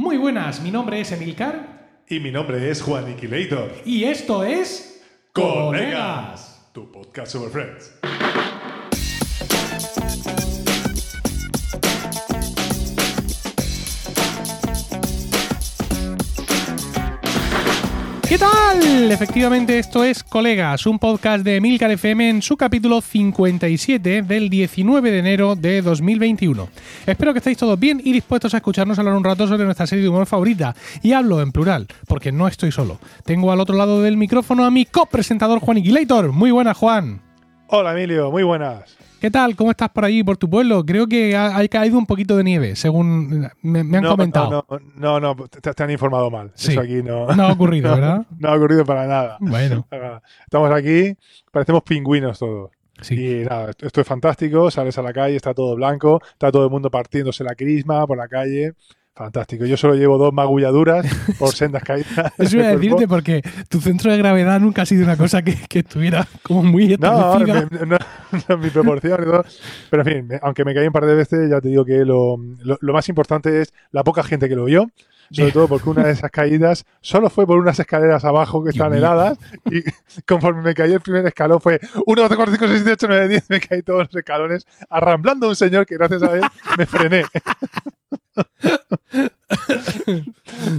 Muy buenas, mi nombre es Emilcar Y mi nombre es Juan Iquilator. y esto es Colegas, tu podcast sobre Friends. Efectivamente, esto es Colegas, un podcast de Emilcar FM en su capítulo 57 del 19 de enero de 2021. Espero que estéis todos bien y dispuestos a escucharnos hablar un rato sobre nuestra serie de humor favorita. Y hablo en plural, porque no estoy solo. Tengo al otro lado del micrófono a mi copresentador Juan Iquilator. Muy buena, Juan. Hola Emilio, muy buenas. ¿Qué tal? ¿Cómo estás por allí, por tu pueblo? Creo que ha, ha caído un poquito de nieve, según me, me han no, comentado. No, no, no, no, te, te han informado mal. Sí. Eso aquí no, No ha ocurrido, ¿verdad? No ha ocurrido para nada. Bueno, Estamos aquí, parecemos pingüinos todos. sí. Y nada, esto es fantástico, sales a la calle, está todo blanco, está todo el mundo partiéndose la crisma por la calle. Fantástico. Yo solo llevo dos magulladuras por sendas caídas. Eso iba a decirte porque tu centro de gravedad nunca ha sido una cosa que, que estuviera como muy No, establecida. me- no, no, mi proporción y todo. Pero en fin, aunque me caí un par de veces, ya te digo que lo, lo- lo más importante es la poca gente que lo vio. Sobre todo porque una de esas caídas solo fue por unas escaleras abajo que mío. heladas. Y conforme me caí el primer escalón fue 1, 2, 3, 4, 5, 6, 7, 8, 9, 10. Me caí todos los escalones arramblando a un señor que gracias a él me frené.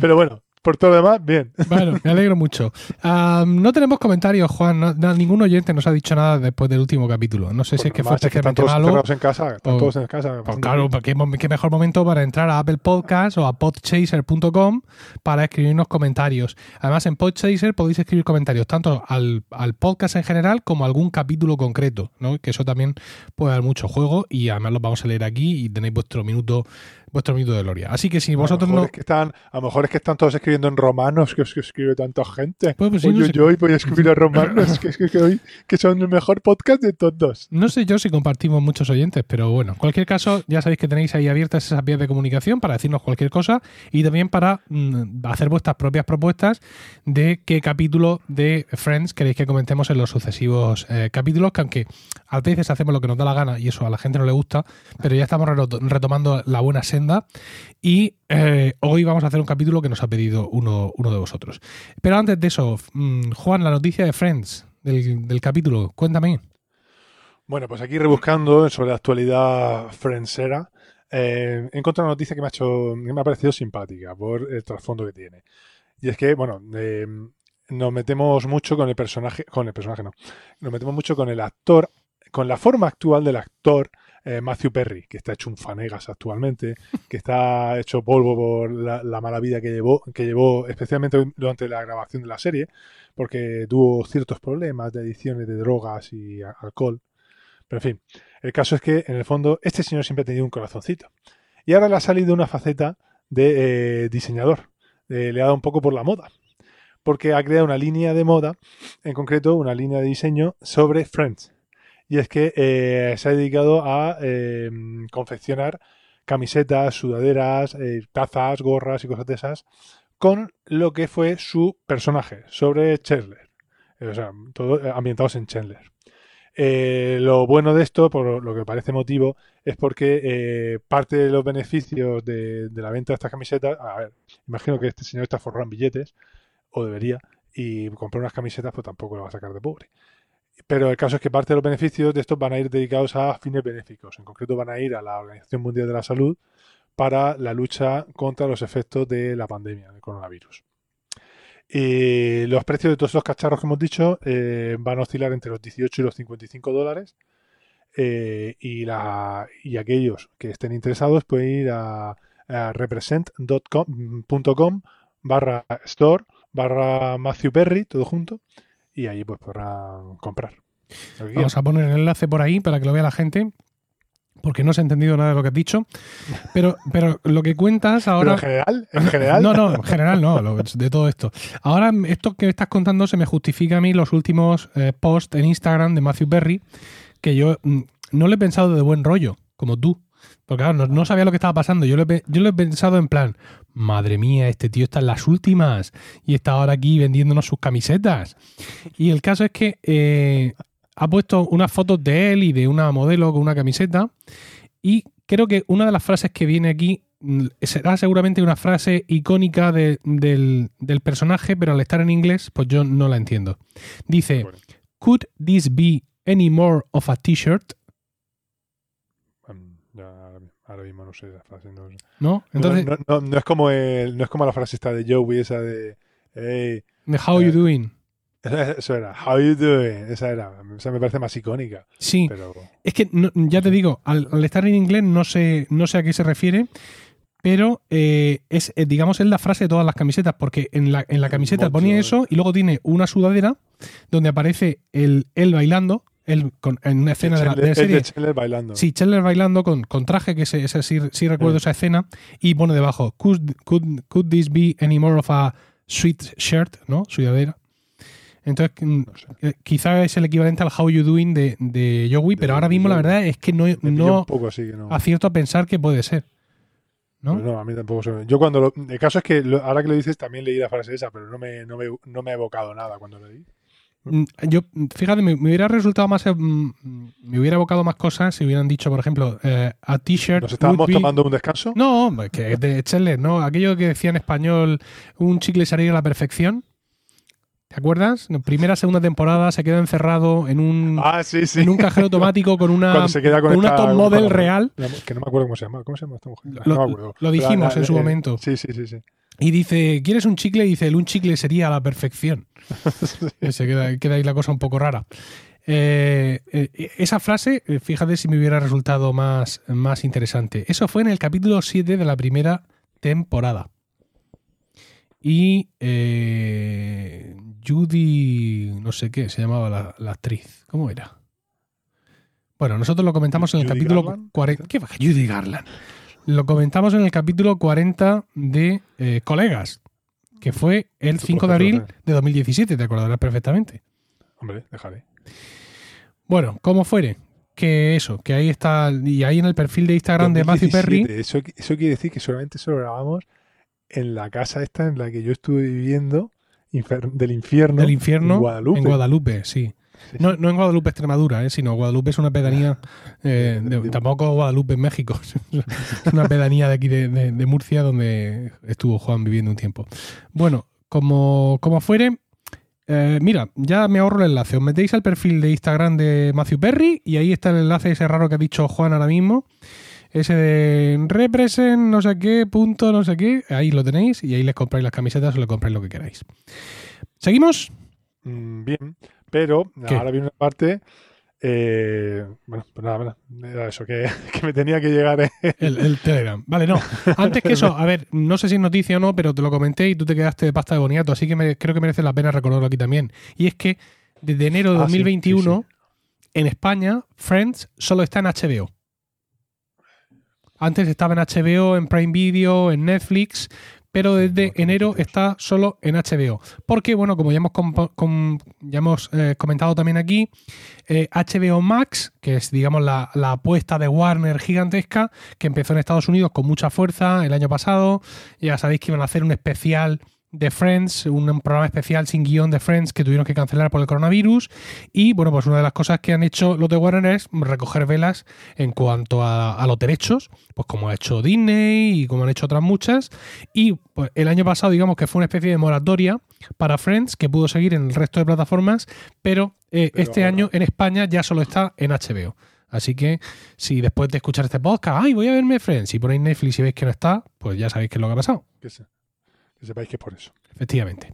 Pero bueno, por todo lo demás, bien. Bueno, me alegro mucho. Am, no tenemos comentarios, Juan. no- no- ningún oyente nos ha dicho nada después del último capítulo. No sé si es que fue Además, es que especialmente malo. en casa. O- todos en casa. Pues claro, porque qué, qué mejor momento para entrar a Apple Podcast o a podchaser.com para escribirnos comentarios. Además, en Podchaser podéis escribir comentarios tanto al, al podcast en general como a algún capítulo concreto, ¿no? Que eso también puede dar mucho juego y además los vamos a leer aquí y tenéis vuestro minuto, vuestro minuto de gloria. Así que si vosotros a lo mejor no. es que están, a lo mejor es que están todos escribiendo en romanos, que, es que escribe tanta gente. Pues, pues sí, sé. yo hoy voy a escribir en romanos, que, es que, que hoy- que son el mejor podcast de todos. No sé yo si compartimos muchos oyentes, pero bueno, en cualquier caso, ya sabéis que tenéis ahí abiertas esas vías de comunicación para decirnos cualquier cosa y también para mm, hacer vuestras propias propuestas de qué capítulo de Friends queréis que comentemos en los sucesivos eh, capítulos, que aunque a veces hacemos lo que nos da la gana y eso a la gente no le gusta, pero ya estamos reto- retomando la buena senda y eh, hoy vamos a hacer un capítulo que nos ha pedido uno, uno de vosotros. Pero antes de eso, mm, Juan, la noticia de Friends del, capítulo, cuéntame. Bueno, pues aquí rebuscando sobre la actualidad friendsera, eh, he una noticia que me ha hecho, que me ha parecido simpática por el trasfondo que tiene. Y es que, bueno, eh, nos metemos mucho con el personaje, con el personaje no, nos metemos mucho con el actor, con la forma actual del actor eh, Matthew Perry, que está hecho un fanegas actualmente, que está hecho polvo por la, la mala vida que llevó, que llevó especialmente durante la grabación de la serie, porque tuvo ciertos problemas de adicciones de drogas y alcohol. Pero en fin, el caso es que en el fondo este señor siempre ha tenido un corazoncito. Y ahora le ha salido una faceta de eh, diseñador. Eh, le ha dado un poco por la moda. Porque ha creado una línea de moda, en concreto una línea de diseño sobre Friends. Y es que eh, se ha dedicado a eh, confeccionar camisetas, sudaderas, eh, tazas, gorras y cosas de esas con lo que fue su personaje sobre Chandler. O sea, todo eh, ambientados en Chandler. Lo bueno de esto, por lo que parece motivo, es porque parte de los beneficios de, la venta de estas camisetas, a ver, imagino que este señor está forrado en billetes, o debería, y comprar unas camisetas pues tampoco lo va a sacar de pobre. Pero el caso es que parte de los beneficios de estos van a ir dedicados a fines benéficos. En concreto van a ir a la Organización Mundial de la Salud para la lucha contra los efectos de la pandemia del coronavirus. Los precios de todos estos cacharros que hemos dicho eh, van a oscilar entre los 18 y los 55 dólares. Eh, y, aquellos que estén interesados pueden ir a, a represent.com barra store barra Matthew todo junto, y ahí pues podrán comprar. lo Vamos a poner el enlace por ahí para que lo vea la gente, porque no se ha entendido nada de lo que has dicho. Pero, pero lo que cuentas Pero ahora. en general, en general, No, no, en general no, lo- de todo esto. Ahora, esto que estás contando se me justifica a mí los últimos eh, posts en Instagram de Matthew Perry, que yo mm, no le he pensado de buen rollo, como tú. Porque claro, no, no sabía lo que estaba pasando. Yo lo, he, yo lo he pensado en plan, madre mía, este tío está en las últimas y está ahora aquí vendiéndonos sus camisetas. Y el caso es que eh, ha puesto unas fotos de él y de una modelo con una camiseta y creo que una de las frases que viene aquí mm, será seguramente una frase icónica de- del, del personaje, pero al estar en inglés, pues yo no la entiendo. Dice, Bueno, ¿Could this be any more of a t-shirt? Ahora, mismo no sé la frase. No, sé. ¿No? Entonces, no, no- no es como el, no es como la frase esta de Joey, esa de hey, de how you eh, doing? eso era, how you doing, esa era, esa me parece más icónica, Sí, pero es que ya te digo, al, al estar en inglés no sé, no sé a qué se refiere, pero eh, es, eh, digamos, es la frase de todas las camisetas, porque en la, en la camiseta ponía eso y luego tiene una sudadera donde aparece el, él bailando, él con- en una escena de la, de de serie. Chandler bailando. Sí, Chandler bailando con, con traje, que ese, ese sí, sí recuerdo esa escena, y pone debajo, could, could, could this be any more of a sweet shirt? ¿No? Sudadera. Entonces, mm, No sé. eh, quizá es el equivalente al How You Doing de, de Joey, pero De- ahora de mismo la verdad es que no, no poco que no. acierto a pensar que puede ser. ¿no? Pues no, a mí tampoco se me- Yo cuando lo, el caso es que lo- ahora que lo dices también leí la frase esa, pero no me, no me, no me ha evocado nada cuando lo leí. Mm, Yo, fíjate, me, me hubiera resultado más. eh, mm, Me hubiera evocado más cosas si hubieran dicho, por ejemplo, eh, a t-shirt. Nos estábamos be- tomando un descanso. No, que de Chandler, ¿no? Aquello que decía en español, un chicle sería la perfección. ¿Te acuerdas? Primera, segunda temporada se queda encerrado en un, Ah, sí, sí. en un cajero automático con una, Cuando se queda con con una top model real. Que no me acuerdo cómo se llama. ¿Cómo se llama esta mujer? Lo- no me acuerdo. lo dijimos en su momento. Sí, sí, sí, sí. Y dice, ¿quieres un chicle? Y dice, el un chicle sería la perfección. Y se queda, queda ahí la cosa un poco rara. Eh, eh, esa frase, eh, fíjate si me hubiera resultado más, más interesante. Eso fue en el capítulo 7 de la primera temporada. Y eh, Judy, no sé qué, se llamaba la, la actriz. ¿Cómo era? Bueno, nosotros lo comentamos en el Judy capítulo Garland, 40. ¿Qué va? Judy Garland. Lo comentamos en el capítulo 40 de eh, Colegas, que fue el Tu 5 de abril de 2017, te acordarás perfectamente. Hombre, dejaré. Bueno, como fuere, que eso, que ahí está, y ahí en el perfil de Instagram de Matthew Perry, 2017, Eso, eso quiere decir que solamente eso lo grabamos en la casa esta en la que yo estuve viviendo del infierno. del infierno, En Guadalupe. en Guadalupe, sí. No, no en Guadalupe, Extremadura, ¿eh? sino Guadalupe es una pedanía, eh, de- De- tampoco Guadalupe en México, es una pedanía de aquí de, de- de Murcia donde estuvo Juan viviendo un tiempo. Bueno, como, como fuere, eh, mira, ya me ahorro el enlace. Os metéis al perfil de Instagram de Matthew Perry y ahí está el enlace ese raro que ha dicho Juan ahora mismo. Ese de represent no sé qué, punto no sé qué. Ahí lo tenéis y ahí les compráis las camisetas o le compráis lo que queráis. ¿Seguimos? Mm, bien, pero ¿Qué? ahora viene una parte. eh, bueno, pues nada, nada, era eso, que, que me tenía que llegar. eh, El, el Telegram. Vale, no. Antes que eso, a ver, no sé si es noticia o no, pero te lo comenté y tú te quedaste de pasta de boniato, así que me- creo que merece la pena recordarlo aquí también. Y es que desde enero de Ah, sí, 2021, en España, Friends solo está en HBO. Antes estaba en HBO, en Prime Video, en Netflix, pero desde enero está solo en HBO. Porque, bueno, como ya hemos, compo- com- ya hemos eh, comentado también aquí, eh, HBO Max, que es, digamos, la, la apuesta de Warner gigantesca, que empezó en Estados Unidos con mucha fuerza el año pasado. Ya sabéis que iban a hacer un especial de Friends, un programa especial sin guion de Friends que tuvieron que cancelar por el coronavirus. Y bueno, pues una de las cosas que han hecho los de Warner es recoger velas en cuanto a, a los derechos, pues como ha hecho Disney y como han hecho otras muchas. Y pues, el año pasado, digamos que fue una especie de moratoria para Friends que pudo seguir en el resto de plataformas, pero, eh, Pero este ahora- año en España ya solo está en HBO. Así que si después de escuchar este podcast, ay, voy a verme Friends y ponéis Netflix y veis que no está, pues ya sabéis qué es lo que ha pasado. Que sepáis que es por eso. Efectivamente.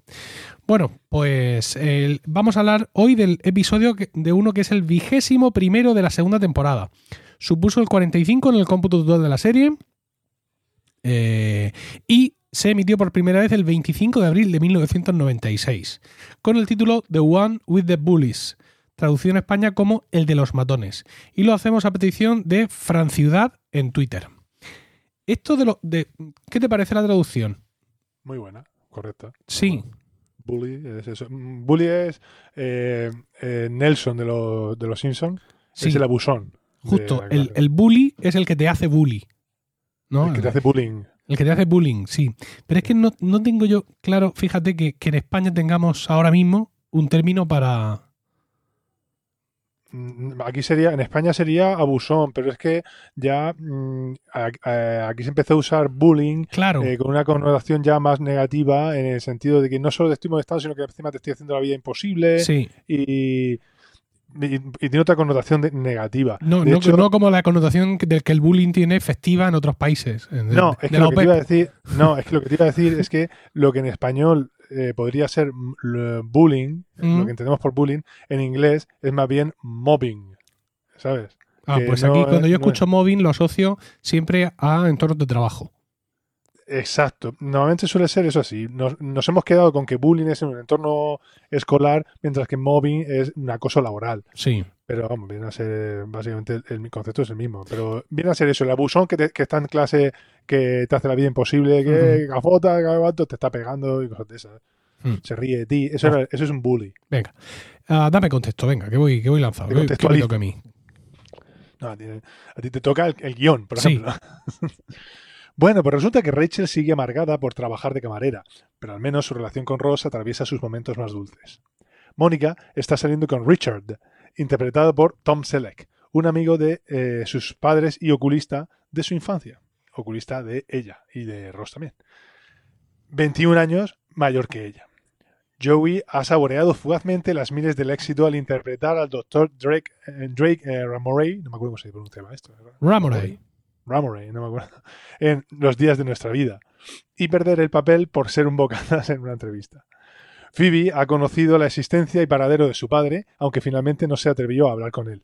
Bueno, pues vamos a hablar hoy del episodio de uno que es el vigésimo primero de la segunda temporada. Supuso el 45 en el cómputo total de la serie eh, y se emitió por primera vez el 25 de abril de 1996 con el título The One with the Bullies, traducido en España como El de los matones. Y lo hacemos a petición de Franciudad en Twitter. Esto de lo de ¿qué te parece la traducción? Muy buena, correcta. Sí, Bully es eso. Mm, Bully es eh, eh, Nelson de, los de los Simpsons. sí. Es el abusón. Justo, el, el bully es el que te hace bully. ¿no? El que te hace bullying. El que te hace bullying, sí. Pero es que no, no tengo yo claro, fíjate que, que en España tengamos ahora mismo un término para. Mm, aquí sería, en España sería abusón, pero es que ya mm, a- a- aquí se empezó a usar bullying Claro. eh, con una connotación ya más negativa en el sentido de que no solo te estoy molestando, sino que encima te estoy haciendo la vida imposible sí. y, y- y tiene otra connotación de- negativa. No, De no, hecho, no como la connotación del que el bullying tiene efectiva en otros países. de- No, es que la lo que te iba a decir, no, es que lo que te iba a decir es que lo que en español eh, podría ser bullying, Mm. lo que entendemos por bullying, en inglés es más bien mobbing, ¿sabes? Ah, que pues no aquí cuando yo no escucho mobbing lo asocio siempre a entornos de trabajo. Exacto. Normalmente suele ser eso así. Nos, nos hemos quedado con que bullying es en un entorno escolar, mientras que mobbing es un acoso laboral. Sí. Pero vamos, viene a ser básicamente el, el concepto es el mismo. Pero viene a ser eso, el abusón que, te- que está en clase, que te hace la vida imposible, que gafota, gabato, te está pegando y cosas de esas. Mm. Se ríe de ti. Eso, era- eso es un bully. Venga. Ah, dame contexto, venga, que voy, que voy lanzado. ¿Qué, qué me toca a mí? No, a, ti, a ti te toca el, el guion, por Sí. ejemplo. bueno, pues resulta que Rachel sigue amargada por trabajar de camarera, pero al menos su relación con Ross atraviesa sus momentos más dulces. Mónica está saliendo con Richard, interpretado por Tom Selleck, un amigo de eh, sus padres y oculista de su infancia. Oculista de ella y de Ross también. 21 años mayor que ella. Joey ha saboreado fugazmente las miles del éxito al interpretar al Dr. Drake, eh, Drake eh, Ramoray, no me acuerdo cómo se pronunciaba esto. Ramoray. Ramoray, no me acuerdo, en Los días de nuestra vida, y perder el papel por ser un bocadas en una entrevista. Phoebe ha conocido la existencia y paradero de su padre, aunque finalmente no se atrevió a hablar con él.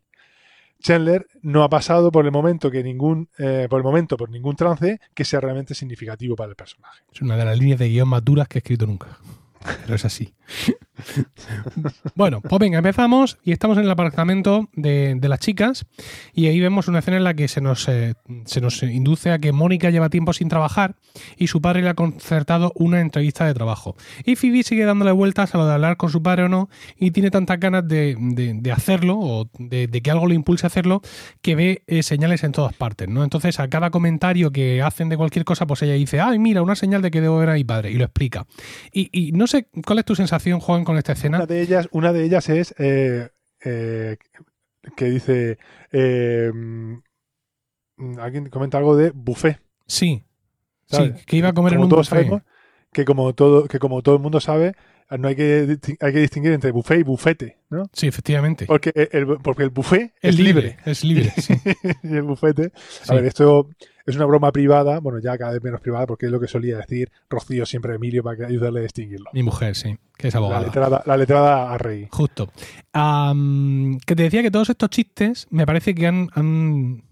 Chandler no ha pasado por el momento que ningún eh, por el momento por ningún trance que sea realmente significativo para el personaje. Es una de las líneas de guion más duras que he escrito nunca. Pero es así. bueno, pues venga, empezamos y estamos en el apartamento de, las chicas y ahí vemos una escena en la que se nos, eh, se nos induce a que Mónica lleva tiempo sin trabajar y su padre le ha concertado una entrevista de trabajo. Y Phoebe sigue dándole vueltas a lo de hablar con su padre o no y tiene tantas ganas de, de- hacerlo o de, que algo le impulse a hacerlo que ve eh, señales en todas partes, ¿no? Entonces a cada comentario que hacen de cualquier cosa, pues ella dice, ay, mira, una señal de que debo ver a mi padre y lo explica. Y no sé cuál es tu sensación, Juan, con esta escena. Una de ellas, una de ellas es eh, eh, que dice eh, mm, alguien comenta algo de buffet. Sí, sí, que iba a comer en un buffet. sabemos, que como todo, que como todo el mundo sabe, no hay que, hay que distinguir entre buffet y bufete, ¿no? Sí, efectivamente. Porque el, porque el buffet Es es libre, es libre. sí. y el bufete. Sí. A ver, esto es una broma privada, bueno, ya cada vez menos privada, porque es lo que solía decir Rocío siempre a Emilio para que ayudarle a distinguirlo. Mi mujer, sí, que es La abogada. letrada, la letrada a rey. Justo. Que te decía que todos estos chistes me parece que han, han-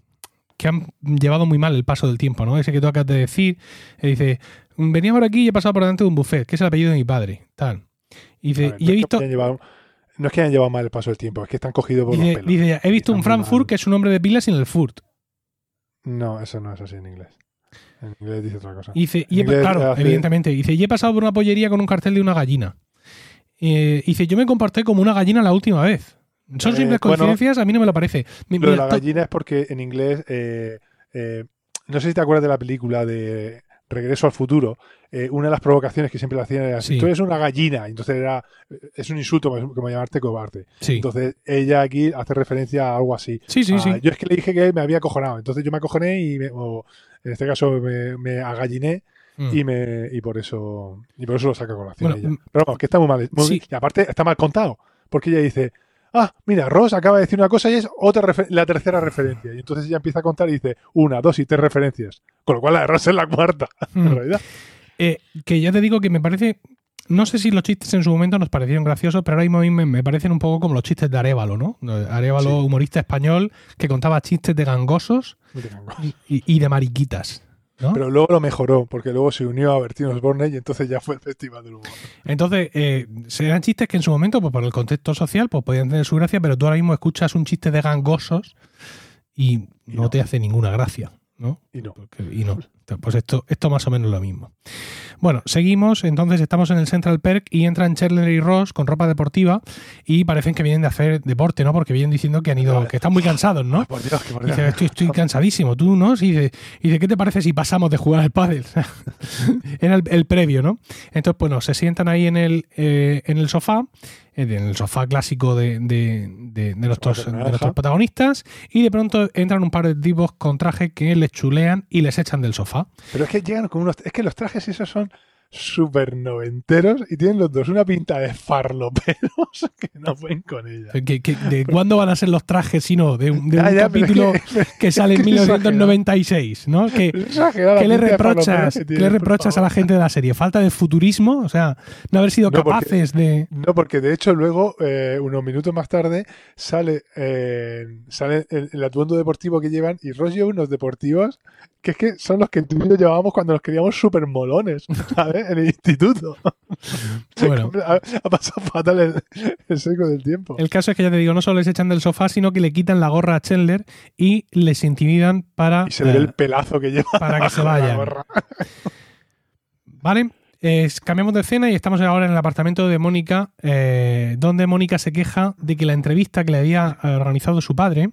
que han llevado muy mal el paso del tiempo, ¿no? Ese que tú acabas de decir, eh, dice, venía por aquí y he pasado por delante de un buffet, que es el apellido de mi padre, tal. Y A dice, ver, y no he visto, llevado- no es que hayan llevado mal el paso del tiempo, es que están cogidos por los pelos. dice, he visto un Frankfurt que es un nombre de pila sin el Furt. No, eso no es así en inglés. En inglés dice otra cosa. Y dice, y he- En inglés claro, hace- evidentemente, dice, y he pasado por una pollería con un cartel de una gallina. Eh, dice, yo me comporté como una gallina la última vez. Son Eh, simples bueno, coincidencias, a mí no me lo parece. Mi- Lo de mira, la gallina es porque en inglés, eh, no sé si te acuerdas de la película de Regreso al Futuro, eh, una de las provocaciones que siempre le hacían era, Sí. tú eres una gallina, entonces era, es un insulto como, llamarte cobarde. sí. Entonces ella aquí hace referencia a algo así. sí, sí, Ah, sí. Yo es que le dije que me había acojonado, entonces yo me acojoné y me- o en este caso me, me agalliné Mm. y me y por eso y por eso lo saca a colación Bueno, ella. mm, Pero vamos, que está muy mal. muy- sí. Y aparte está mal contado, porque ella dice, ah, mira, Ross acaba de decir una cosa y es otra la tercera referencia. Y entonces ella empieza a contar y dice una, dos y tres referencias. Con lo cual la de Ross es la cuarta, Mm. en realidad. Eh, que ya te digo que me parece. No sé si los chistes en su momento nos parecieron graciosos, pero ahora mismo a mí me, me parecen un poco como los chistes de Arevalo, ¿no? Arevalo, Sí. humorista español, que contaba chistes de gangosos y de mariquitas. ¿No? Pero luego lo mejoró, porque luego se unió a Bertino Osborne y entonces ya fue el Festival del Humor. Entonces, eh, serán chistes que en su momento, pues por el contexto social, pues podían tener su gracia, pero tú ahora mismo escuchas un chiste de gangosos y Y no, no. te hace ninguna gracia, ¿no? Y no. Porque- y no. Pues esto, esto más o menos lo mismo. Bueno, seguimos, entonces estamos en el Central Perk y entran Chandler y Ross con ropa deportiva y parecen que vienen de hacer deporte, ¿no? Porque vienen diciendo que han ido, que están muy cansados, ¿no? Por Dios, que por Dios. dice, estoy, estoy cansadísimo, tú, ¿no? Y dice, y dice, ¿qué te parece si pasamos de jugar al pádel? Era el, el previo, ¿no? Entonces, bueno, se sientan ahí en el, eh, en el sofá en el sofá clásico de, de, de, de nuestros protagonistas y de pronto entran un par de tipos con traje que les chulean y les echan del sofá. Pero es que llegan con unos. Es que los trajes esos son súper noventeros y tienen los dos una pinta de farloperos que no pueden con ella. ¿Que- que- ¿De cuándo van a ser los trajes sino de un, de un ya, pero es capítulo que- que, sale en es que es 1996? ¿no? ¿Qué le reprochas, que ¿qué le reprochas a la gente de la serie? ¿Falta de futurismo? O sea, no haber sido No, porque- capaces de... No, porque de hecho luego, eh, unos minutos más tarde, sale, eh, sale el, el atuendo deportivo que llevan y lleva unos deportivos que es que son los que tú y yo llevábamos cuando nos queríamos súper molones, ¿sabes? En el instituto. Bueno, ha, ha pasado fatal el, el seco del tiempo. el caso es que ya te digo, no solo les echan del sofá, sino que le quitan la gorra a Chandler y les intimidan para, Y se le ve eh, el pelazo que lleva. para que se vayan. gorra. ¿Vale? Cambiamos de escena y estamos ahora en el apartamento de Mónica, eh, donde Mónica se queja de que la entrevista que le había eh, organizado su padre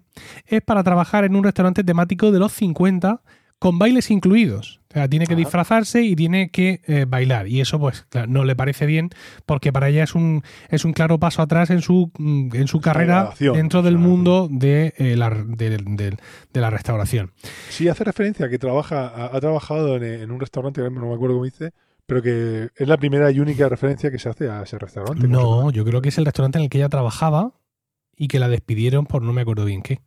es para trabajar en un restaurante temático de los 50 con bailes incluidos. O sea, tiene que Ajá. disfrazarse y tiene que eh, bailar. Y eso, pues, claro, no le parece bien porque para ella es un, es un claro paso atrás en su, mm, en su carrera dentro del o sea, mundo de, eh, la, de- de- de la restauración. Sí, hace referencia a que trabaja, ha, ha trabajado en, en un restaurante, no me acuerdo cómo dice, pero que es la primera y única referencia que se hace a ese restaurante. No, yo creo que es el restaurante en el que ella trabajaba y que la despidieron por no me acuerdo bien qué.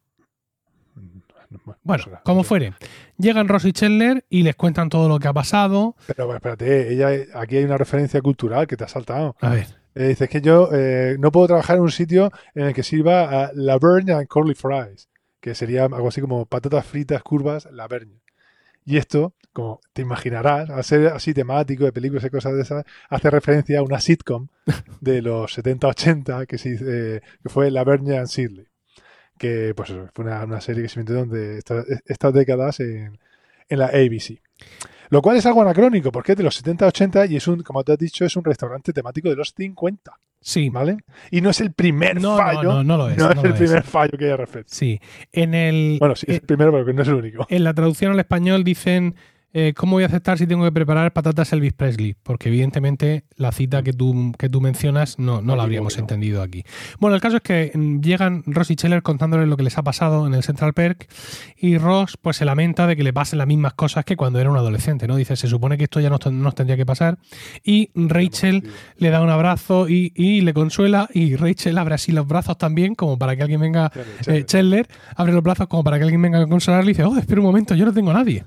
Bueno, será, como fuere. Llegan Ross y Chandler y les cuentan todo lo que ha pasado. Pero bueno, espérate, ella, aquí hay una referencia cultural que te ha saltado. A ver, Eh, dice, es que yo eh, no puedo trabajar en un sitio en el que sirva a Laverne and Curly Fries, que sería algo así como patatas fritas curvas Laverne. Y esto, como te imaginarás, al ser así temático de películas y cosas de esas, hace referencia a una sitcom de los 70-80 que, se dice- que fue Laverne and Shirley. Que pues eso, fue una, una serie que se inventó durante estas, estas décadas en, en la ABC. Lo cual es algo anacrónico, porque es de los 70-80 y es un, como te has dicho, es un restaurante temático de los 50, sí. ¿vale? Y no es el primer No, no, fallo. no, no lo es, no no es el es. primer fallo que haya referencia. Sí. En el. Bueno, sí, es eh, el primero, pero que no es el único. En la traducción al español dicen. Eh, ¿Cómo voy a aceptar si tengo que preparar patatas Elvis Presley? Porque evidentemente la cita que tú, que tú mencionas no, no la habríamos no, entendido aquí. Bueno, el caso es que mm, llegan Ross y Scheller contándoles lo que les ha pasado en el Central Perk y Ross pues se lamenta de que le pasen las mismas cosas que cuando era un adolescente, ¿no? Dice, se supone que esto ya no nos, tendría que pasar y Rachel le da un abrazo y, y le consuela y Rachel abre así los brazos también como para que alguien venga eh, abre los brazos como para que alguien venga a consolarle y dice, oh, espera un momento, yo no tengo a nadie.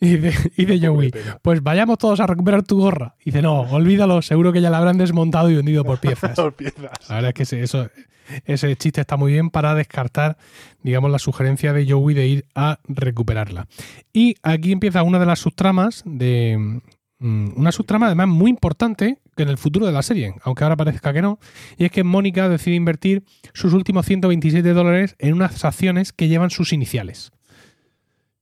Y dice, y dice Joey, pues vayamos todos a recuperar tu gorra. Y dice, no, olvídalo, seguro que ya la habrán desmontado y vendido por piezas. Dos piezas. La verdad es que ese, eso, ese chiste está muy bien para descartar, digamos, la sugerencia de Joey de ir a recuperarla. Y aquí empieza una de las subtramas de... mm, Una subtrama además muy importante que en el futuro de la serie, aunque ahora parezca que no, y es que Mónica decide invertir sus últimos 127 dólares en unas acciones que llevan sus iniciales.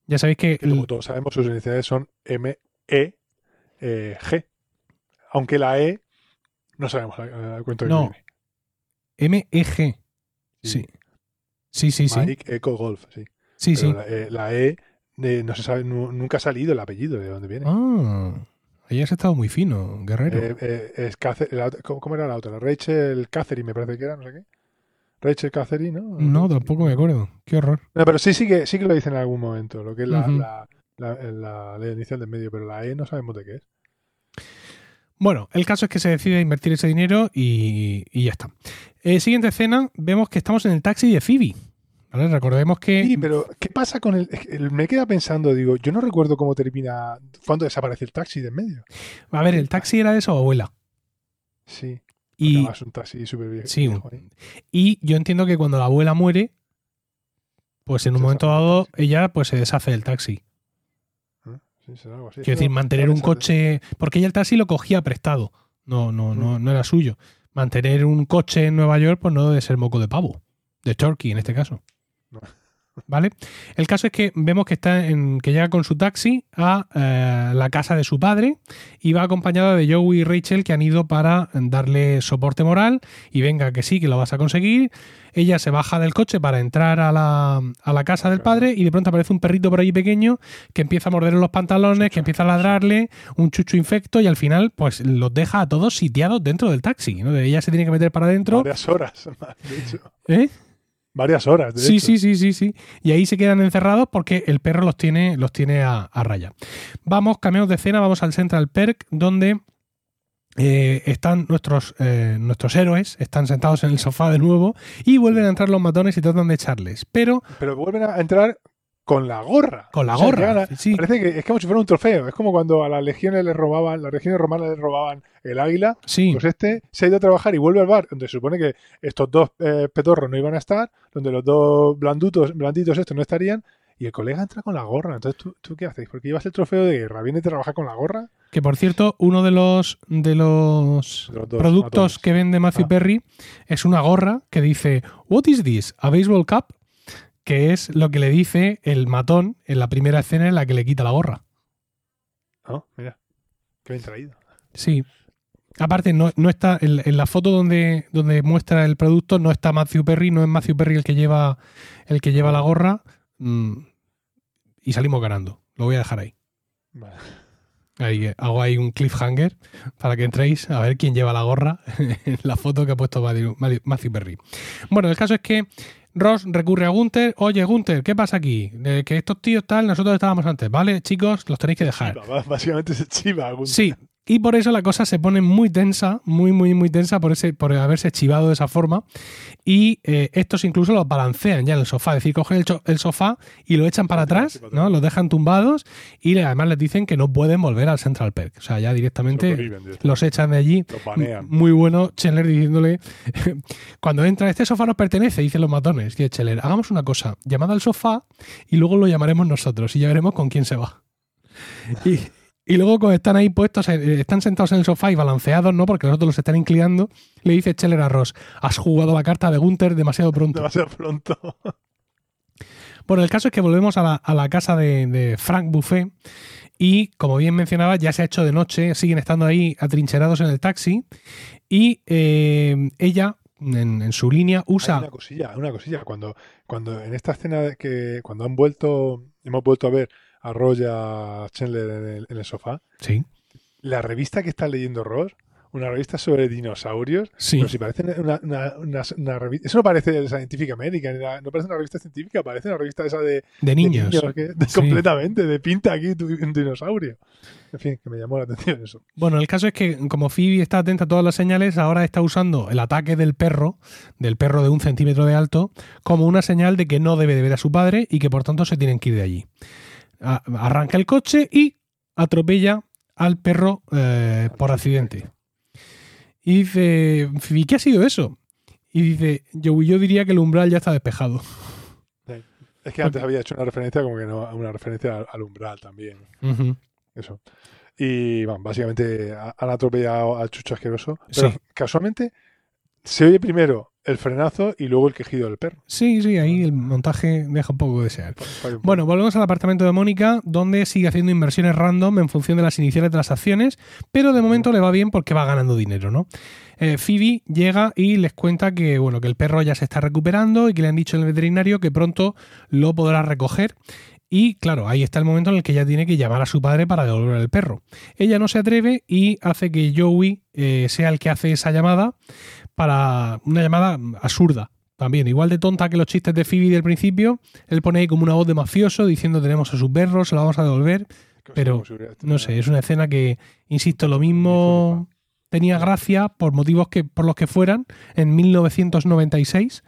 Ya sabéis que... Como todos sabemos, sus iniciales son M, E, eh, G. Aunque la E no sabemos el cuento que No. viene. MEG. Sí. Sí, sí, sí. Mike Eco Golf, sí. Sí, Pero sí. La, eh, la E eh, no se sabe, nu- nunca ha salido el apellido de dónde viene. Ah, ahí has estado muy fino, guerrero. Eh, eh, es la ¿cómo, era la otra? Rachel Catherine, me parece que era, no sé qué. Rachel Catherine, ¿no? no, tampoco me acuerdo. Qué horror. No, pero sí, sí que, sí que lo dicen en algún momento, lo que es la, Ujú. la, la, la- la inicial del medio, pero la E no sabemos de qué es. Bueno, el caso es que se decide invertir ese dinero y, y ya está. Eh, siguiente escena, vemos que estamos en el taxi de Phoebe. ¿Vale? Recordemos que. Sí, pero ¿qué pasa con el, el- Me queda pensando, digo, yo no recuerdo cómo termina, cuándo desaparece el taxi de en medio. A ver, el taxi era de su abuela. Sí. Y, Además, un taxi súper viejo. Sí, y yo entiendo que cuando la abuela muere, pues en un Se momento dado ella pues se deshace del taxi. ¿Eh? Sí, será algo así. Quiero decir, No, mantener no un pensaba- coche. Porque ella el taxi lo cogía prestado. No, no, no, Mm. no era suyo. Mantener un coche en Nueva York, pues no debe ser moco de pavo. De Turkey en este caso. ¿Vale? El caso es que vemos que está en, que llega con su taxi a eh, la casa de su padre y va acompañada de Joey y Rachel que han ido para darle soporte moral y venga que sí, que lo vas a conseguir. Ella se baja del coche para entrar a la, a la casa del padre y de pronto aparece un perrito por ahí pequeño que empieza a morderle los pantalones, que empieza a ladrarle, un chucho infecto y al final pues los deja a todos sitiados dentro del taxi. ¿no? Ella se tiene que meter para adentro. Varias horas, de hecho. ¿Eh? Varias horas, de Sí, hecho. sí, sí, sí, sí. Y ahí se quedan encerrados porque el perro los tiene, los tiene a, a raya. Vamos, cambiamos de escena, vamos al Central Perk, donde eh, están nuestros, eh, nuestros héroes, están sentados en el sofá de nuevo y vuelven a entrar los matones y tratan de echarles. Pero Pero vuelven a entrar con la gorra. con la O sea, gorra. sí, Parece que es como si fuera un trofeo. Es como cuando a las legiones les robaban, las legiones romanas les robaban el águila. sí. Pues este se ha ido a trabajar y vuelve al bar, donde se supone que estos dos eh, petorros no iban a estar, donde los dos blandutos, blanditos estos no estarían, y el colega entra con la gorra. Entonces, ¿tú, tú qué haces? Porque llevas el trofeo de guerra, vienes a trabajar con la gorra. Que por cierto, uno de los, de los De los dos productos que vende Matthew Ah. Perry es una gorra que dice What is this? ¿A baseball cap? Que es lo que le dice el matón en la primera escena en la que le quita la gorra. ¿No? Mira, qué bien traído. Sí. Aparte, no, no está en, en la foto donde, donde muestra el producto, no está Matthew Perry, no es Matthew Perry el que lleva, el que lleva la gorra. mm, y salimos ganando. Lo voy a dejar ahí. Vale. Ahí, eh, hago ahí un cliffhanger para que entréis a ver quién lleva la gorra en la foto que ha puesto Matthew Perry. Bueno, el caso es que Ross recurre a Gunther. Oye, Gunther, ¿qué pasa aquí? Eh, que estos tíos tal, nosotros estábamos antes, ¿vale? Chicos, los tenéis que dejar. Chiva, básicamente se chiva. algún- Sí, y por eso la cosa se pone muy tensa, muy, muy, muy tensa por, ese, por haberse chivado de esa forma. Y eh, estos incluso los balancean ya en el sofá, es decir, cogen el, el sofá y lo echan para atrás, ¿no? Los dejan tumbados y le- además les dicen que no pueden volver al Central Perk. O sea, ya directamente prohíben los echan de allí. Los banean. Muy bueno, Chandler diciéndole, cuando entra, este sofá nos pertenece, dicen los matones. Y Chandler, hagamos una cosa, llamad al sofá y luego lo llamaremos nosotros y ya veremos con quién se va. Y, y luego cuando están ahí puestos, eh, están sentados en el sofá y balanceados, ¿no? Porque los otros los están inclinando, le dice Scheller a Ross, has jugado la carta de Gunther demasiado pronto. Demasiado pronto. Bueno, el caso es que volvemos a la, a la casa de, de Frank Buffet y, como bien mencionaba, ya se ha hecho de noche, siguen estando ahí atrincherados en el taxi y eh, ella, en, en su línea, Hay usa... una cosilla, una cosilla. Cuando, cuando en esta escena que cuando han vuelto, hemos vuelto a ver a a Chandler en el, en el sofá, Sí, la revista que está leyendo Ross, una revista sobre dinosaurios, sí. pero si parece una, una, una- una revista, eso no parece de Scientific American, no parece una revista científica, parece una revista esa de, De de niños. que- de- Sí. completamente, de pinta aquí tu- un dinosaurio. En fin, que me llamó la atención eso. Bueno, el caso es que como Phoebe está atenta a todas las señales, ahora está usando el ataque del perro, del perro de un centímetro de alto, como una señal de que no debe de ver a su padre y que por tanto se tienen que ir de allí. A- Arranca el coche y atropella al perro eh, por accidente. Y dice, Phoebe, ¿qué ha sido eso? Y dice, yo, yo diría que el umbral ya está despejado. Es que antes había hecho una referencia como que no, una referencia al, al umbral también. Ujú. Eso. Y bueno, básicamente ha- han atropellado al chucho asqueroso. Pero Sí. casualmente se oye primero el frenazo y luego el quejido del perro. Sí, sí, ahí el montaje deja un poco de desear. Bueno, volvemos al apartamento de Mónica, donde sigue haciendo inversiones random en función de las iniciales de las acciones, pero de momento le va bien porque va ganando dinero, ¿no? Eh, Phoebe llega y les cuenta que, bueno, que el perro ya se está recuperando y que le han dicho en el veterinario que pronto lo podrá recoger. Y claro, ahí está el momento en el que ella tiene que llamar a su padre para devolver el perro. Ella no se atreve y hace que Joey eh, sea el que hace esa llamada para una llamada absurda. También, igual de tonta que los chistes de Phoebe del principio, él pone ahí como una voz de mafioso diciendo tenemos a su perro, se lo vamos a devolver. pero, hubiera- No sé, es una escena que, insisto, lo mismo tenía gracia por motivos que por los que fueran en 1996,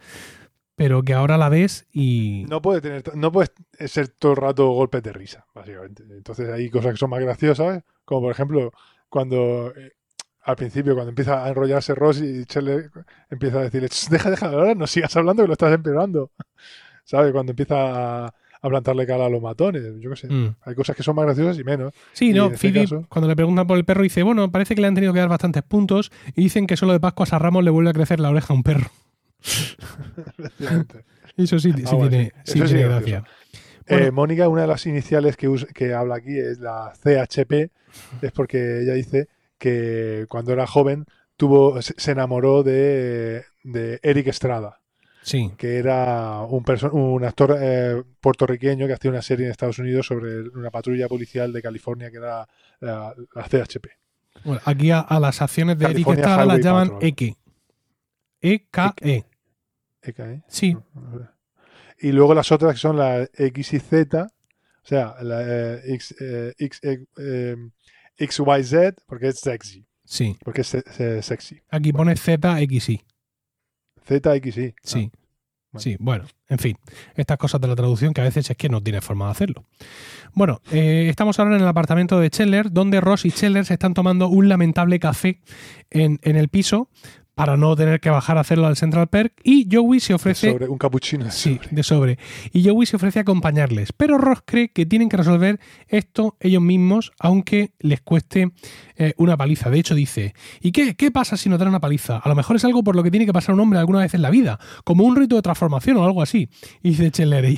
pero que ahora la ves y... No puede tener, no puede ser todo el rato golpes de risa, básicamente. Entonces hay cosas que son más graciosas, como por ejemplo cuando eh, al principio cuando empieza a enrollarse Ross y Chandler empieza a decirle "Ch, deja, deja, ahora no sigas hablando que lo estás empeorando. ¿Sabes? Cuando empieza a, a plantarle cara a los matones, yo qué sé. Mm. Hay cosas que son más graciosas y menos. Sí, Y no, este Phoebe, caso- cuando le preguntan por el perro, dice, bueno, parece que le han tenido que dar bastantes puntos y dicen que solo de Pascuas a Ramos le vuelve a crecer la oreja a un perro. Eso sí, sí Ah, bueno, tiene, sí. sí Eso sí tiene es gracia. Bueno. Eh, Mónica, una de las iniciales que, que habla aquí es la CHP, es porque ella dice que cuando era joven tuvo, se enamoró de, de Eric Estrada, Sí, que era un, un actor eh, puertorriqueño que hacía una serie en Estados Unidos sobre una patrulla policial de California que era la, la CHP. Bueno, aquí a, a las acciones de Eric Estrada las llaman. EKE. E-K-E. EKE. Sí, Y luego las otras que son la X y Z, o sea, la eh, X, eh, X, eh, eh, XYZ, porque es sexy, sí. porque es se- se- sexy. Aquí pone ZXI. Z, X, Y. Sí. Ah, bueno. Sí, bueno, en fin, estas cosas de la traducción que a veces es que no tiene forma de hacerlo. Bueno, eh, estamos ahora en el apartamento de Scheller, donde Ross y Scheller se están tomando un lamentable café en, en el piso para no tener que bajar a hacerlo al Central Perk y Joey se De ofrece sobre, un capuchino de Sí, sobre. de sobre. Y Joey se ofrece a acompañarles. Pero Ross cree que tienen que resolver esto ellos mismos, aunque les cueste eh, una paliza. De hecho, dice: ¿Y qué, qué pasa si nos dan una paliza? A lo mejor es algo por lo que tiene que pasar un hombre alguna vez en la vida, como un rito de transformación o algo así. Y dice Chandler,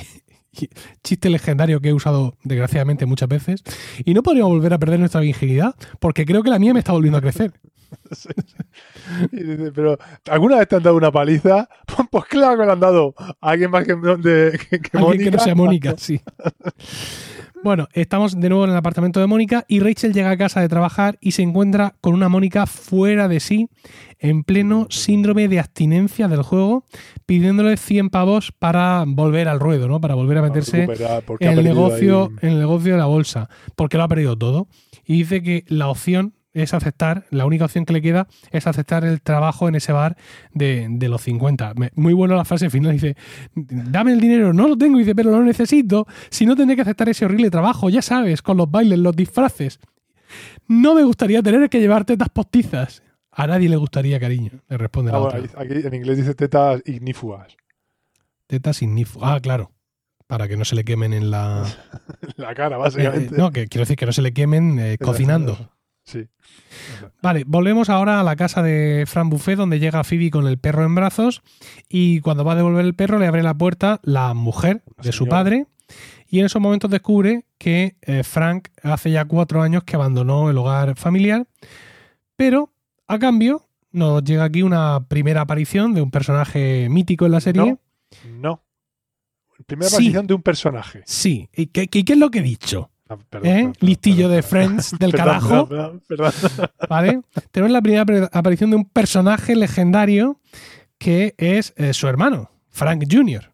chiste legendario que he usado desgraciadamente muchas veces. Y no podríamos volver a perder nuestra virginidad, porque creo que la mía me está volviendo a crecer. Y dice, pero ¿alguna vez te han dado una paliza? Pues claro que le han dado a alguien más que, de- que- que Alguien que no Mónica. sea Mónica, sí. Bueno, estamos de nuevo en el apartamento de Mónica y Rachel llega a casa de trabajar y se encuentra con una Mónica fuera de sí, en pleno síndrome de abstinencia del juego, pidiéndole 100 pavos para volver al ruedo, ¿no? Para volver a meterse en el negocio, ahí- en el negocio de la bolsa, porque lo ha perdido todo. Y dice que la opción es aceptar, la única opción que le queda es aceptar el trabajo en ese bar de, de los 50. Me- Muy buena la frase final, dice, dame el dinero, no lo tengo, dice, pero lo necesito, si no tendré que aceptar ese horrible trabajo, ya sabes, con los bailes, los disfraces. No me gustaría tener que llevar tetas postizas. A nadie le gustaría, cariño, le responde la Ah, otra. aquí en inglés dice tetas ignífugas. Tetas signifu- Ah, claro. Para que no se le quemen en la... La cara, Eh, básicamente. eh, no, que quiero decir que no se le quemen eh, cocinando. Sí. Vale, volvemos ahora a la casa de Fran Buffet, donde llega Phoebe con el perro en brazos. Y cuando va a devolver el perro, le abre la puerta la mujer La de su padre. Y en esos momentos descubre que eh, Frank hace ya cuatro años que abandonó el hogar familiar. Pero, a cambio, nos llega aquí una primera aparición de un personaje mítico en la serie. No. No. Primera Sí. aparición de un personaje. Sí. ¿Y qué, qué- qué es lo que he dicho? Ah, perdón, ¿Eh? perdón, Listillo perdón, de. Friends del carajo. ¿Vale? Tenemos la primera aparición de un personaje legendario que es eh, su hermano, Frank Jr.,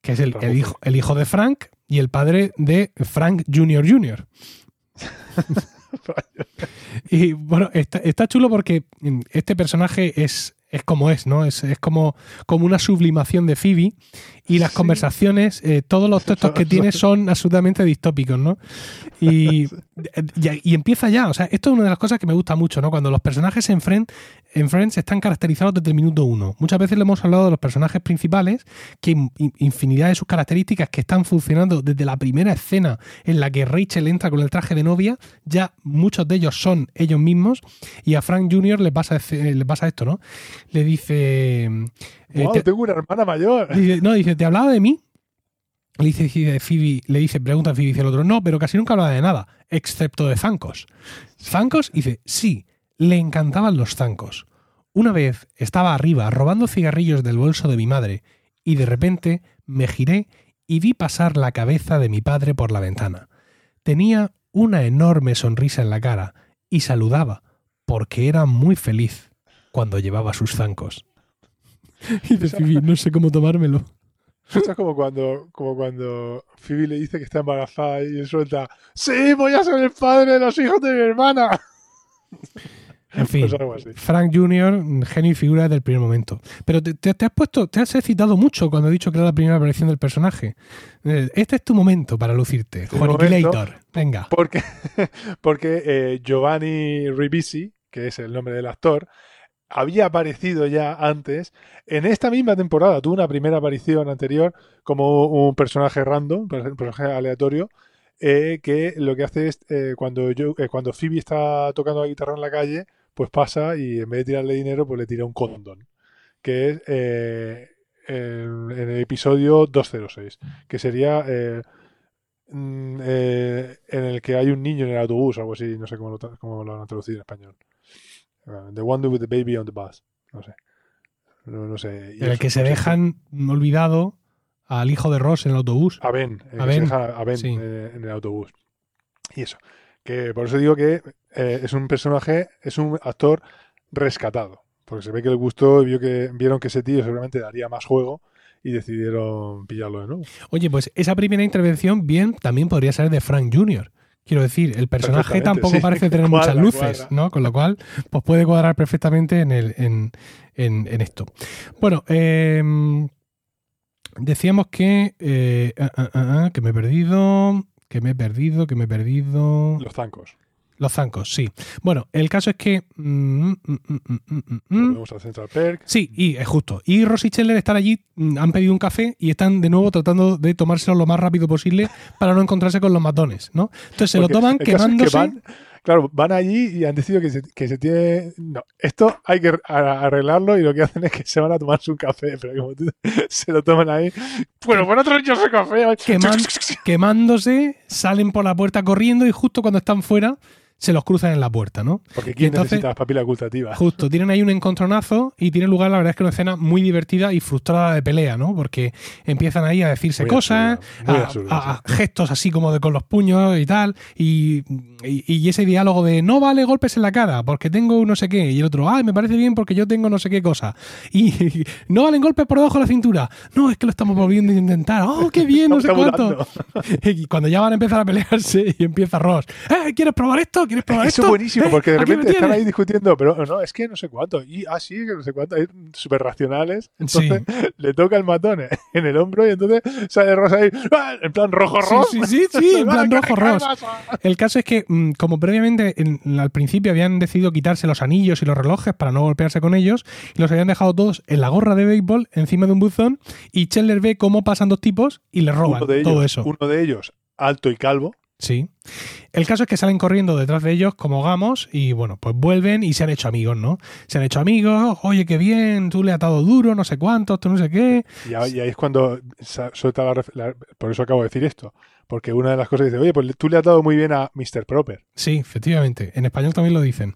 que es el, el hijo, el hijo de Frank y el padre de Frank Jr. Jr. y bueno, está, está chulo porque mm, este personaje es, es como es, ¿no? Es, es como, como una sublimación de Phoebe y las Sí. conversaciones, eh, todos los textos que tiene son absolutamente distópicos, ¿no? Y, y, y empieza ya, o sea, esto es una de las cosas que me gusta mucho, ¿no? Cuando los personajes en, Friend- en Friends están caracterizados desde el minuto uno. Muchas veces le hemos hablado de los personajes principales, que in- in- infinidad de sus características que están funcionando desde la primera escena en la que Rachel entra con el traje de novia, ya muchos de ellos son ellos mismos, y a Frank Jr. le pasa, le pasa esto, ¿no? Le dice... eh, te- tengo una hermana mayor. Dice, no, dice, ¿te hablaba de mí? Le dice, dice Phoebe, le dice, pregunta a Phoebe, dice el otro, no, pero casi nunca hablaba de nada, excepto de zancos. ¿Zancos? Dice, sí, le encantaban los zancos. Una vez estaba arriba robando cigarrillos del bolso de mi madre y de repente me giré y vi pasar la cabeza de mi padre por la ventana. Tenía una enorme sonrisa en la cara y saludaba porque era muy feliz cuando llevaba sus zancos. Y dice Phoebe, no sé cómo tomármelo. Esto es como cuando, como cuando Phoebe le dice que está embarazada y él suelta ¡Sí, voy a ser el padre de los hijos de mi hermana! En fin, Pues. Frank Jr., genio y figura desde el primer momento. Pero te, te- te has puesto, te has excitado mucho cuando he dicho que era la primera aparición del personaje. Eh, Este es tu momento para lucirte. Este Juaniquilator, venga. Porque, porque eh, Giovanni Ribisi, que es el nombre del actor, había aparecido ya antes en esta misma temporada. Tuvo una primera aparición anterior como un personaje random, un personaje aleatorio, eh, que lo que hace es eh, cuando, yo, eh, cuando Phoebe está tocando la guitarra en la calle, pues pasa y en vez de tirarle dinero, pues le tira un condón. Que es, eh, en, en el episodio 206, que sería mm, en el que hay un niño en el autobús, algo así, no sé cómo lo, cómo lo han traducido en español. Uh, the one with the baby on the bus, no sé. No, no sé. Y En el que se dejan olvidado al hijo de Ross en el autobús. A Ben, A que se Ben, deja a Ben sí. eh, en el autobús. Y eso. Que por eso digo que eh, es un personaje, es un actor rescatado. Porque se ve que le gustó y vio que, vieron que ese tío seguramente daría más juego y decidieron pillarlo de nuevo. Oye, pues esa primera intervención bien también podría ser de Frank Jr. Quiero decir, el personaje tampoco sí. parece tener Cuadra, muchas luces, cuadra. ¿no? Con lo cual, pues puede cuadrar perfectamente en, el, en, en- en esto. Bueno, eh, decíamos que, eh, ah, ah, ah, que me he perdido, que me he perdido, que me he perdido. Los zancos. Los zancos, sí. Bueno, el caso es que... mm, mm, mm, mm, Central Perk. Sí, y es justo. Y Ross y Scheller están allí, han pedido un café y están de nuevo tratando de tomárselo lo más rápido posible para no encontrarse con los matones, ¿no? Entonces se lo toman es que quemándose. van- claro, van allí y han decidido que se, que se tiene. No, esto hay que arreglarlo y lo que hacen es que se van a tomarse un café, pero como tú- se lo toman ahí. Bueno, bueno, otro yo ese café. Queman- quemándose, salen por la puerta corriendo y justo cuando están fuera se los cruzan en la puerta, ¿no? Porque ¿quién entonces- necesita las papilas gustativas? Justo, tienen ahí un encontronazo y tiene lugar, la verdad es que una escena muy divertida y frustrada de pelea, ¿no? Porque empiezan ahí a decirse Muy cosas, a, absurda, a- a gestos así como de con los puños y tal, y, y- y ese diálogo de no vale golpes en la cara porque tengo no sé qué, y el otro, ay, me parece bien porque yo tengo no sé qué cosa, y no valen golpes por debajo de la cintura, no, es que lo estamos volviendo a intentar, oh, qué bien, no sé cuánto. Y cuando ya van a empezar a pelearse y empieza Ross, eh, ¿quieres probar esto? ¿Quieres probar Eso es buenísimo, Eh, porque de repente están tienes". ahí discutiendo, pero no, es que no sé cuánto. Y así, que no sé cuánto. Hay súper racionales. Entonces le toca el matón en el hombro y entonces sale Rosa ahí, ¡ah! en plan rojo Sí, rojo. sí, sí, sí, en plan rojo Ross. rojo. El caso es que, mm, como previamente en- al principio habían decidido quitarse los anillos y los relojes para no golpearse con ellos, y los habían dejado todos en la gorra de béisbol encima de un buzón, y Chandler ve cómo pasan dos tipos y le roban ellos, todo eso. uno de ellos, alto y calvo. Sí. El caso es que salen corriendo detrás de ellos como gamos y bueno, pues vuelven y se han hecho amigos, ¿no? Se han hecho amigos, oye, qué bien, tú le has atado duro, no sé cuántos, tú no sé qué. Y ahí, y ahí es cuando suelta la, la- Por eso acabo de decir esto. Porque una de las cosas dice, oye, pues tú le has dado muy bien a Mr. Proper. Sí, efectivamente. En español también lo dicen.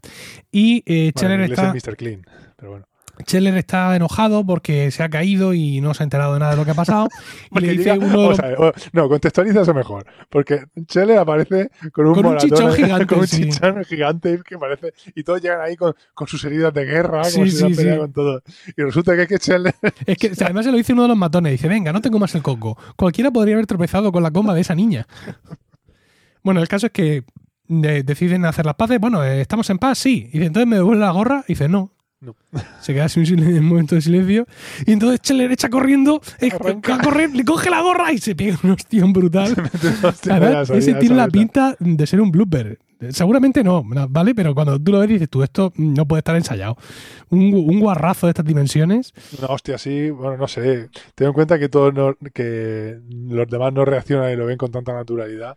Y Bueno, eh, en Chandler inglés está... es Mr. Clean. Pero bueno. Chandler está enojado porque se ha caído y no se ha enterado de nada de lo que ha pasado. y le dice llega- uno de vamos los- a ver, o- no, contextualiza eso mejor. Porque Chele aparece con un, Con un chichón gigante, Con un sí. chichón gigante que parece. Y todos llegan ahí con, con sus heridas de guerra, Sí, como si se sí, con todo. Y resulta que es que Chele. Es que o sea, además se lo dice uno de los matones. Dice, venga, no tengo más el coco. Cualquiera podría haber tropezado con la comba de esa niña. Bueno, el caso es que eh, deciden hacer las paces. Bueno, eh, ¿estamos en paz? Sí. Y dice, entonces me devuelve la gorra. Y dice, no. No. Se queda así un, momento de silencio. Y entonces Chandler echa corriendo, Arranca. a correr, le coge la gorra y se pega un hostión brutal. Además, ese tiene la pinta de ser un blooper. Seguramente no, ¿vale? Pero cuando tú lo ves dices, tú, esto no puede estar ensayado. Un, un guarrazo de estas dimensiones. Una hostia así, bueno, no sé. Ten en cuenta que todos no- que los demás no reaccionan y lo ven con tanta naturalidad.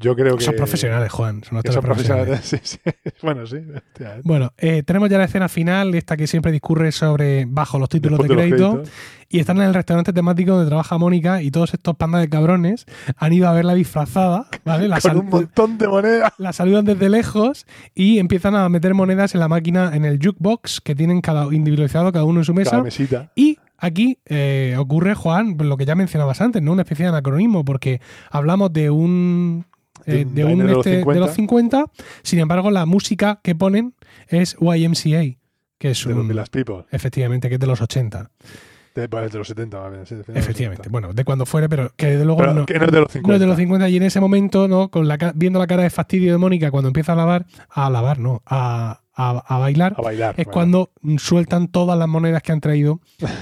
Yo creo que. Son profesionales, Juan. Son que son profesionales. Sí, sí. Bueno, sí. ¿eh? Bueno, eh, tenemos ya la escena final, esta que siempre discurre sobre bajo los títulos Después de crédito. créditos. Y están en el restaurante temático donde trabaja Mónica y todos estos pandas de cabrones han ido a verla disfrazada, ¿vale? La, Con un montón de monedas. la saludan desde lejos y empiezan a meter monedas en la máquina, en el jukebox que tienen cada individualizado cada uno en su mesa. Cada mesita. Y aquí eh, ocurre, Juan, lo que ya mencionabas antes, ¿no? Una especie de anacronismo, porque hablamos de un. De eh, un de, un de los este- de 50. los 50, sin embargo, la música que ponen es YMCA, que es De los un. Village People. Efectivamente, que es de los 80. De, de los 70, más bien. sí, de de Efectivamente. 70. Bueno, de cuando fuere, pero que desde luego Pero no, que no es de los 50. no es de los 50. Y en ese momento, ¿no? Con la, viendo la cara de fastidio de Mónica cuando empieza a lavar, a lavar, no, a, a- a bailar, A bailar. es bueno. cuando sueltan todas las monedas que han traído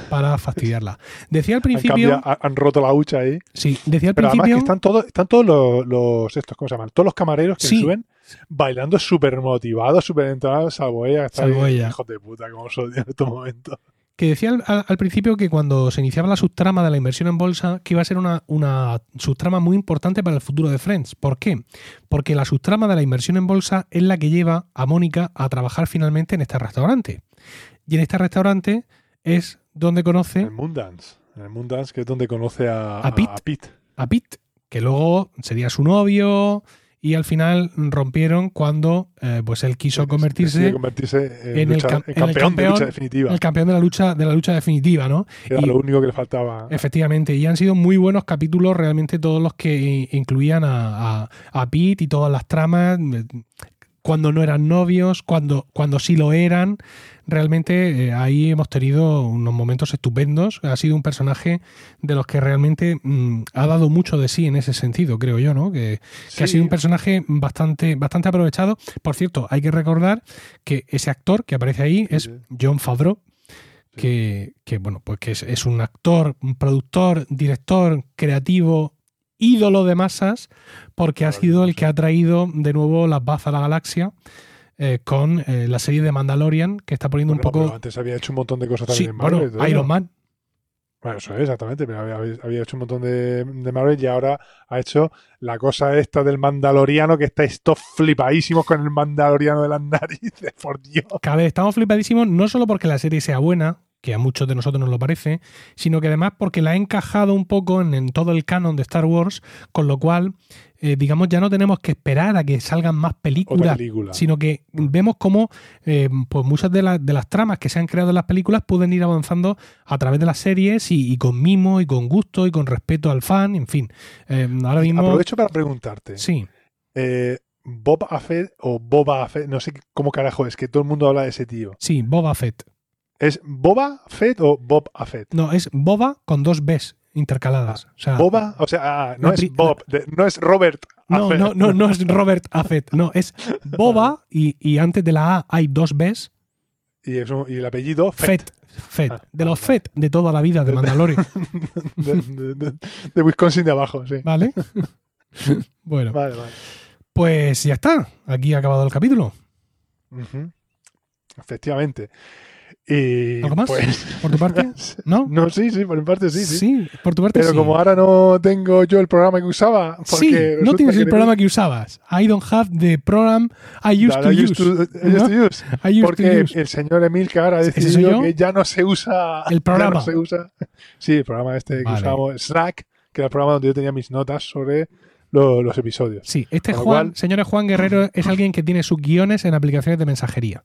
para fastidiarla. Decía al Han, principio. cambiado- han- roto la hucha ahí. Sí, decía al Pero además que principio. están todos, están todos los, los- estos, ¿cómo se llaman? Todos los camareros que Sí. suben bailando súper motivados, súper entonados, salvo ella. Está Salvo ahí, ella. Hijos de puta, como os odio en estos momentos. Que decía al, principio que cuando se iniciaba la subtrama de la inversión en bolsa, que iba a ser una, una subtrama muy importante para el futuro de Friends. ¿Por qué? Porque la subtrama de la inversión en bolsa es la que lleva a Mónica a trabajar finalmente en este restaurante. Y en este restaurante es donde conoce El Moondance. En el Moondance, que es donde conoce a, A Pete. a Pete. A Pete, que luego sería su novio y al final rompieron cuando eh, pues él quiso convertirse convertirse en, en el lucha- cam- en en el campeón, de campeón- lucha definitiva. el campeón de la lucha de la lucha definitiva, ¿no? era y- lo único que le faltaba. Efectivamente, y han sido muy buenos capítulos realmente todos los que incluían a, a, a Pete y todas las tramas, eh, cuando no eran novios, cuando, cuando sí lo eran. Realmente eh, ahí hemos tenido unos momentos estupendos. Ha sido un personaje de los que realmente mm, ha dado mucho de sí en ese sentido, creo yo, ¿no? Que, que ha sido un personaje bastante, bastante aprovechado. Por cierto, hay que recordar que ese actor que aparece ahí es. John Favreau, que, que, bueno, pues que es, es un actor, un productor, director, creativo, ídolo de masas, porque ha sido el que ha traído de nuevo las bazas a la galaxia eh, con eh, la serie de Mandalorian, que está poniendo Bueno, un poco. antes había hecho un montón de cosas Sí, también en Marvel. bueno, Iron. Man. Bueno, eso es, exactamente. Pero había, había hecho un montón de, de Marvel y ahora ha hecho la cosa esta del Mandaloriano, que estáis todos flipadísimos con el Mandaloriano de las narices, por Dios. Cada vez estamos flipadísimos, no solo porque la serie sea buena, que a muchos de nosotros nos lo parece, sino que además porque la ha encajado un poco en, en todo el canon de Star Wars, con lo cual, eh, digamos, ya no tenemos que esperar a que salgan más películas, película. sino que vemos cómo eh, pues muchas de, las- de las tramas que se han creado en las películas pueden ir avanzando a través de las series y, y con mimo y con gusto y con respeto al fan, en fin. Eh, ahora mismo... Aprovecho para preguntarte. Sí, Bob Fett o Boba Fett, no sé cómo carajo es, que todo el mundo habla de ese tío. sí, Boba Fett. ¿Es Boba Fett o Bob Fett? No, es Boba con dos Bs intercaladas. O sea, Boba, o sea, ah, no es Bob, de- no es Robert. No, no, no, no es Robert Affett, no, es Boba y, y antes de la A hay dos Bs, Y, es un- y el apellido Fett. Fett, Ah, de los. Fett de toda la vida de Mandalorian, De, de- de- de Wisconsin de abajo, sí. ¿vale? Bueno, Vale, vale. pues ya está, aquí ha acabado el capítulo. Ujú. Efectivamente. Y ¿Algo más? pues- ¿Por tu parte? ¿No? no, sí, sí, por mi parte sí, sí. por tu parte Pero sí. como ahora no tengo yo el programa que usaba, porque Sí, no tienes que el programa que usabas. I don't have the program I used I to used use. to- I used to use. I used to Porque use. el señor Emilcar ha ¿Ese soy decidido que ya no se usa El programa. no se usa. Sí, el programa este que Vale. usábamos, Slack, que era el programa donde yo tenía mis notas sobre lo- los episodios. Sí, este Juan, cual- señores Juan Guerrero, es alguien que tiene sus guiones en aplicaciones de mensajería.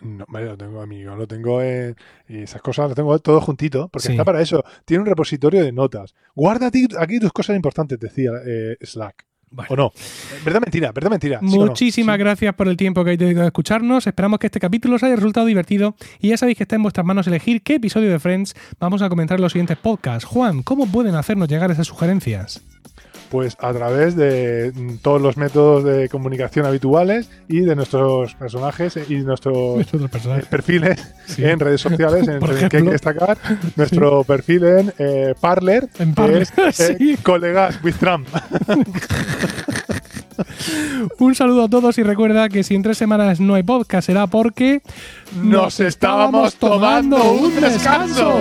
No, lo tengo amigo, lo tengo en, y esas cosas lo tengo todo juntito, porque Sí. está para eso. Tiene un repositorio de notas. Guarda aquí tus cosas importantes, decía eh, Slack. Bueno. ¿O no? Eh, ¿Verdad mentira? ¿Verdad mentira? ¿Sí o no? Muchísimas Sí. gracias por el tiempo que habéis dedicado a escucharnos. Esperamos que este capítulo os haya resultado divertido y ya sabéis que está en vuestras manos elegir qué episodio de Friends vamos a comentar en los siguientes podcasts. Juan, ¿cómo pueden hacernos llegar esas sugerencias? Pues a través de mm, todos los métodos de comunicación habituales y de nuestros personajes y nuestros Otros eh, personajes. perfiles Sí. en redes sociales, en Por el que hay que destacar nuestro perfil en eh, Parler, En que es eh, sí. colegas with Trump. Un saludo a todos y recuerda que si en tres semanas no hay podcast será porque Nos estábamos tomando un descanso.